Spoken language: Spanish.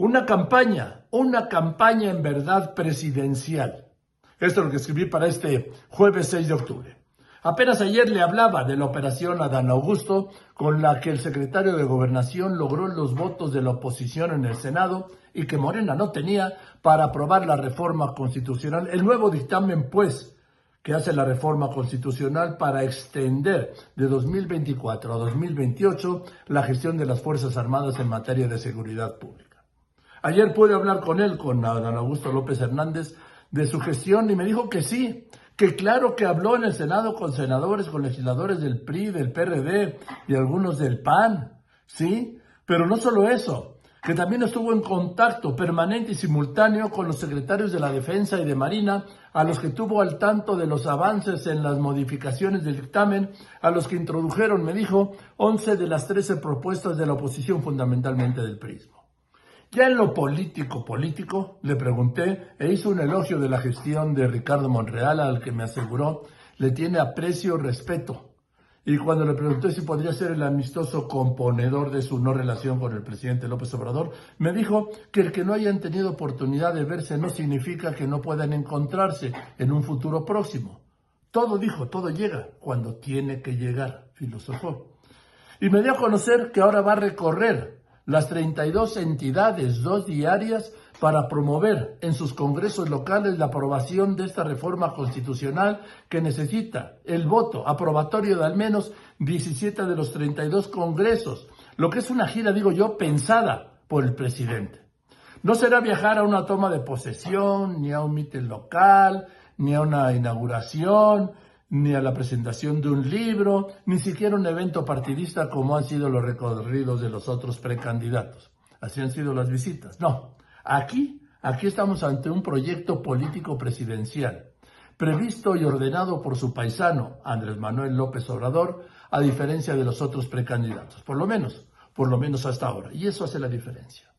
Una campaña, una campaña en verdad presidencial. Esto es lo que escribí para este jueves 6 de octubre. Apenas ayer le hablaba de la operación Adán Augusto, con la que el secretario de Gobernación logró los votos de la oposición en el Senado y que Morena no tenía para aprobar la reforma constitucional. El nuevo dictamen, pues, que hace la reforma constitucional para extender de 2024 a 2028 la gestión de las Fuerzas Armadas en materia de seguridad pública. Ayer pude hablar con él, con Adán Augusto López Hernández, de su gestión y me dijo que sí, que claro que habló en el Senado con senadores, con legisladores del PRI, del PRD y algunos del PAN, ¿sí? Pero no solo eso, que también estuvo en contacto permanente y simultáneo con los secretarios de la Defensa y de Marina, a los que tuvo al tanto de los avances en las modificaciones del dictamen, a los que introdujeron, me dijo, 11 de las 13 propuestas de la oposición fundamentalmente del PRISMO. Ya en lo político político, le pregunté e hizo un elogio de la gestión de Ricardo Monreal al que me aseguró le tiene aprecio respeto. Y cuando le pregunté si podría ser el amistoso componedor de su no relación con el presidente López Obrador, me dijo que el que no hayan tenido oportunidad de verse no significa que no puedan encontrarse en un futuro próximo. Todo dijo, todo llega cuando tiene que llegar, filosofó. Y me dio a conocer que ahora va a recorrer las 32 entidades, dos diarias, para promover en sus congresos locales la aprobación de esta reforma constitucional que necesita el voto aprobatorio de al menos 17 de los 32 congresos, lo que es una gira, digo yo, pensada por el presidente. No será viajar a una toma de posesión, ni a un mitin local, ni a una inauguración, ni a la presentación de un libro, ni siquiera un evento partidista como han sido los recorridos de los otros precandidatos. Así han sido las visitas. No, aquí, aquí estamos ante un proyecto político presidencial, previsto y ordenado por su paisano, Andrés Manuel López Obrador, a diferencia de los otros precandidatos, por lo menos, por lo menos hasta ahora. Y eso hace la diferencia.